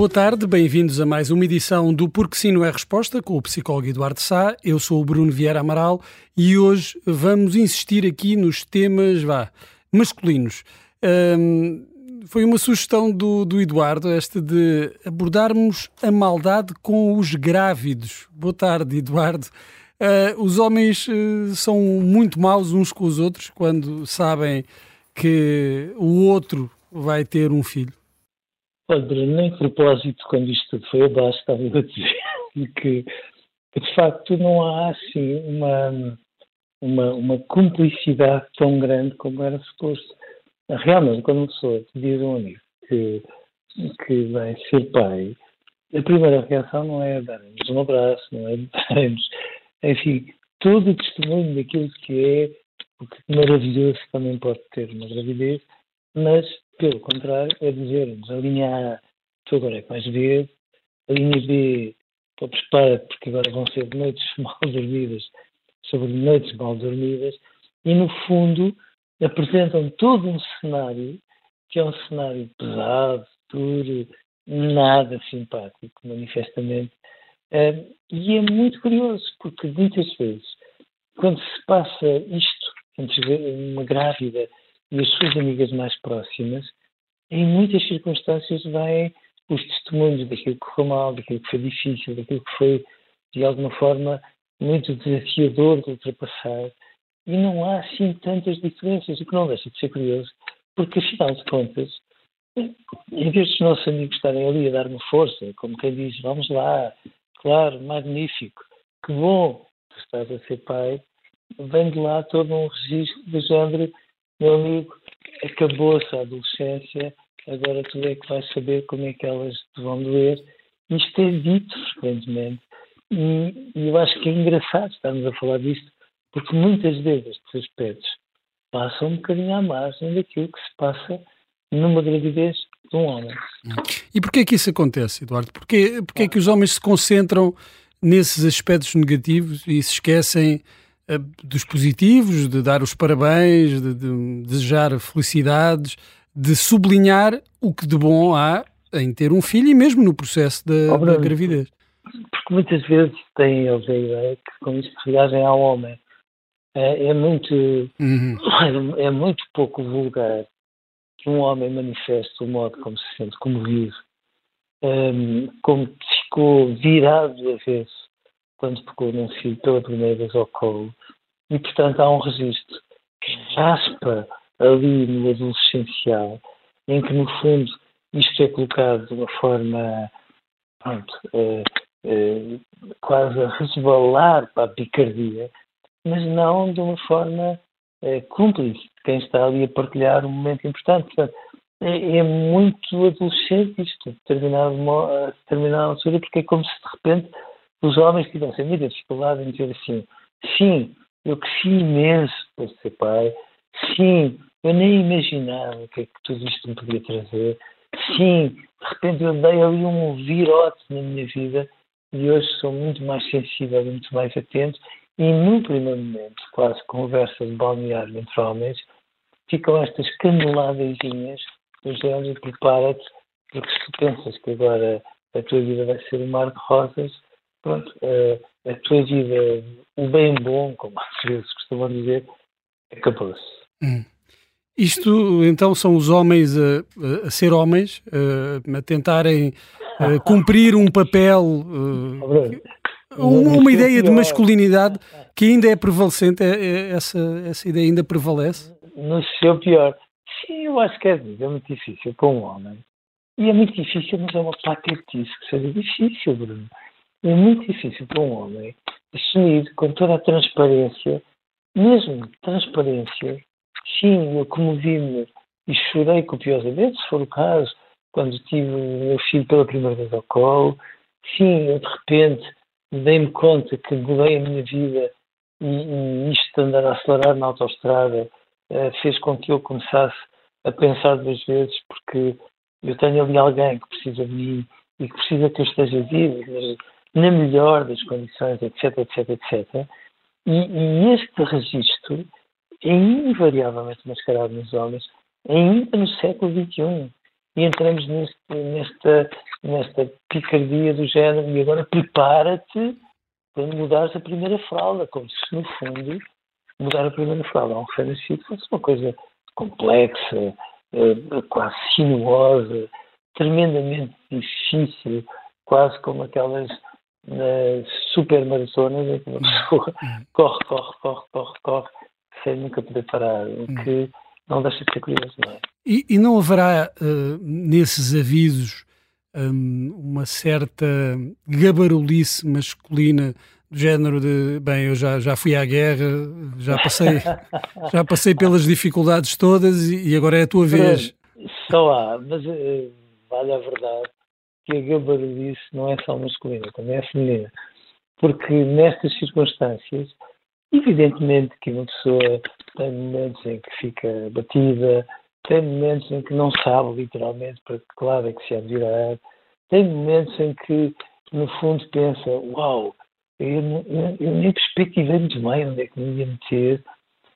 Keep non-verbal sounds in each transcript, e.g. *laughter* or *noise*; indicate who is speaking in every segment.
Speaker 1: Boa tarde, bem-vindos a mais uma edição do Porque Sim Não é Resposta com o psicólogo Eduardo Sá. Eu sou o Bruno Vieira Amaral e hoje vamos insistir aqui nos temas vá, masculinos. Um, foi uma sugestão do, do Eduardo, esta de abordarmos a maldade com os grávidos. Boa tarde, Eduardo. Uh, os homens uh, são muito maus uns com os outros quando sabem que o outro vai ter um filho.
Speaker 2: Olha, nem propósito, quando isto foi abaixo, estava a dizer *laughs* que, que, de facto não há assim uma, uma, uma cumplicidade tão grande como era suposto. Realmente, quando uma pessoa te diz a um amigo que, que vai ser pai, a primeira reação não é dar-nos um abraço, não é dar-nos, enfim, todo o testemunho daquilo que é o que maravilhoso também pode ter uma gravidez, mas pelo contrário, é dizer-nos a linha A, tu agora é que vais ver, a linha B, estou prepara porque agora vão ser noites *laughs* mal dormidas sobre noites mal dormidas, e no fundo apresentam todo um cenário que é um cenário pesado, duro, nada simpático, manifestamente. e é muito curioso, porque muitas vezes, quando se passa isto entre uma grávida e as suas amigas mais próximas, em muitas circunstâncias vêm os testemunhos daquilo que foi mal, daquilo que foi difícil, daquilo que foi, de alguma forma, muito desafiador de ultrapassar. E não há, assim, tantas diferenças, o que não deixa de ser curioso, porque, afinal de contas, em vez dos nossos amigos estarem ali a dar-me força, como quem diz, vamos lá, claro, magnífico, que bom que estás a ser pai, vem de lá todo um registro do género meu amigo, acabou-se a adolescência, agora tu é que vais saber como é que elas te vão doer. Isto é dito frequentemente. E, e eu acho que é engraçado estarmos a falar disto, porque muitas vezes estes aspectos passam um bocadinho à margem daquilo que se passa numa gravidez de um homem.
Speaker 1: E porquê é que isso acontece, Eduardo? Porquê, porquê é que os homens se concentram nesses aspectos negativos e se esquecem dos positivos, de dar os parabéns, de, de, desejar felicidades, de sublinhar o que de bom há em ter um filho e mesmo no processo da, da gravidez.
Speaker 2: Porque muitas vezes têm eles a ideia que com isto reagem ao homem. É, é muito, uhum. *coughs* é muito pouco vulgar que um homem manifeste o modo como se sente comovido, um, como ficou virado a vez quando pegou num filho pela primeira vez ao colo, e, portanto, há um registro que raspa ali no adolescencial, em que, no fundo, isto é colocado de uma forma pronto, é, é, quase a resvalar para a picardia, mas não de uma forma é, cúmplice de quem está ali a partilhar um momento importante. Portanto, é, é muito adolescente isto, a determinada, altura, porque é como se de repente os homens tivessem muita dificuldade em dizer assim: sim, eu cresci imenso para ser pai. Sim, eu nem imaginava o que é que tudo isto me podia trazer. Sim, de repente eu dei ali um virote na minha vida e hoje sou muito mais sensível e muito mais atento. E num primeiro momento, quase conversa de balneário entre homens, ficam estas caneladazinhas do género, prepara-te, porque se tu pensas que agora a tua vida vai ser um mar de rosas, pronto, a, a tua vida, o bem bom, como às vezes costumam dizer, acabou-se.
Speaker 1: Hum. Isto, então, são os homens a, a ser homens, a, a tentarem a cumprir um papel, uma, uma ideia de masculinidade que ainda é prevalecente, é, é, essa, essa ideia ainda prevalece?
Speaker 2: no seu pior. Sim, eu acho que é, é muito difícil para um homem. E é muito difícil, mas é uma patetice que seja difícil, Bruno. É muito difícil para um homem assumir com toda a transparência, mesmo transparência, sim, eu comovi-me e chorei copiosamente, se for o caso, quando tive o meu filho pela primeira vez ao colo. Sim, eu de repente dei-me conta que mudei a minha vida e, e isto de andar a acelerar na autostrada uh, fez com que eu começasse a pensar duas vezes, porque eu tenho ali alguém que precisa de mim e que precisa que eu esteja vivo, mas na melhor das condições, etc, etc, etc. E, e este registro é invariavelmente mascarado nos homens, ainda no século XXI. E entramos neste, nesta, nesta picardia do género, e agora prepara-te para mudares a primeira fralda, como se, no fundo, mudar a primeira fralda a um recém-nascido fosse uma coisa complexa, eh, quase sinuosa, tremendamente difícil, quase como aquelas nas super maratonas em que uma pessoa hum. corre, corre, corre, corre, corre, sem nunca poder parar, o hum. que não deixa de ser curioso, não é?
Speaker 1: E, e não haverá uh, nesses avisos um, uma certa gabarulice masculina do género de bem, eu já, já fui à guerra, já passei, *laughs* já passei pelas dificuldades todas e, e agora é a tua vez.
Speaker 2: Só há, mas uh, vale a verdade que a gabarulice não é só masculina, também é feminina. Porque nestas circunstâncias, evidentemente que uma pessoa tem momentos em que fica batida, tem momentos em que não sabe literalmente para que lado é que se há de virar, tem momentos em que, no fundo, pensa: Uau, eu, eu, eu nem perspectivei muito bem onde é que me ia meter,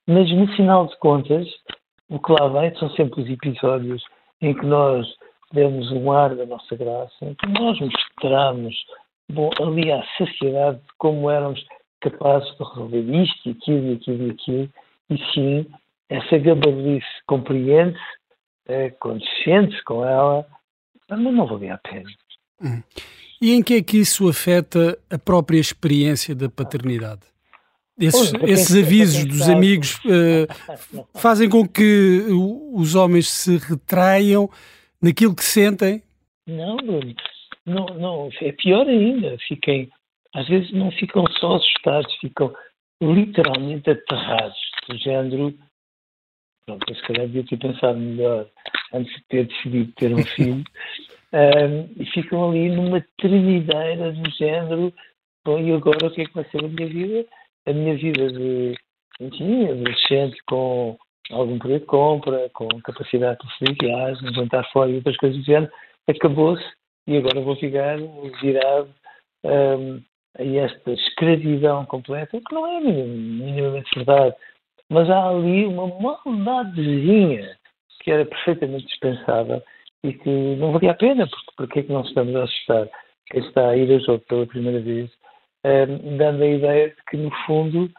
Speaker 2: mas no final de contas, o que lá vem são sempre os episódios em que nós demos um ar da nossa graça, em que nós mostramos bom, ali à saciedade de como éramos capazes de resolver isto e aquilo e aquilo e aquilo, e sim, essa gabarice compreende-se, é, condescende com ela, mas não valia a pena.
Speaker 1: Hum. E em que é que isso afeta a própria experiência da paternidade? Esses, esses avisos dos amigos uh, fazem com que os homens se retraiam naquilo que sentem?
Speaker 2: Não, Bruno. Não, não, é pior ainda. Fiquem, às vezes não ficam só assustados, ficam literalmente aterrados, do género. Pronto, eu se calhar devia ter pensado melhor antes de ter decidido ter um *laughs* filho. um, e ficam ali numa tremideira do género. Bom, e agora o que é que vai ser a minha vida? A minha vida de, enfim, adolescente com algum poder de compra, com capacidade de fazer viagens, jantar fora e outras coisas do género, acabou-se e agora vou ficar virado um, a esta escravidão completa, que não é minimamente verdade. Mas há ali uma maldadezinha que era perfeitamente dispensável e que não valia a pena, porque porque é que não estamos a assustar quem está a ir a jogo pela primeira vez, um, dando a ideia de que, no fundo,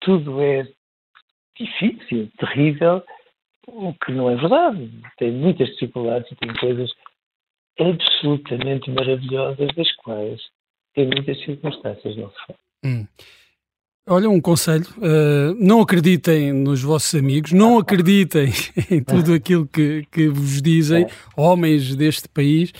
Speaker 2: tudo é difícil, terrível, o que não é verdade. Tem muitas dificuldades e tem coisas absolutamente maravilhosas, das quais tem muitas circunstâncias não se fala. Hum.
Speaker 1: Olha, um conselho: uh, não acreditem nos vossos amigos, não acreditem *laughs* em tudo aquilo que, que vos dizem, é. homens deste país.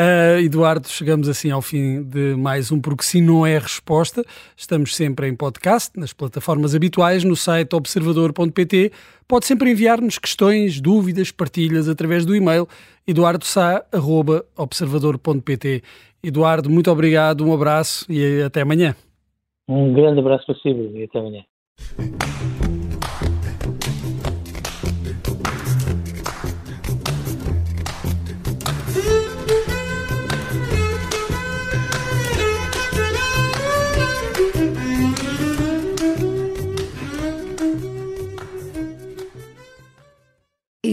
Speaker 1: Uh, Eduardo, chegamos assim ao fim de mais um Porque Sim Não É Resposta. Estamos sempre em podcast, nas plataformas habituais, no site observador.pt. Pode sempre enviar-nos questões, dúvidas, partilhas através do e-mail eduardosá.observador.pt. Eduardo, muito obrigado, um abraço e até amanhã.
Speaker 2: Um grande abraço para si e até amanhã.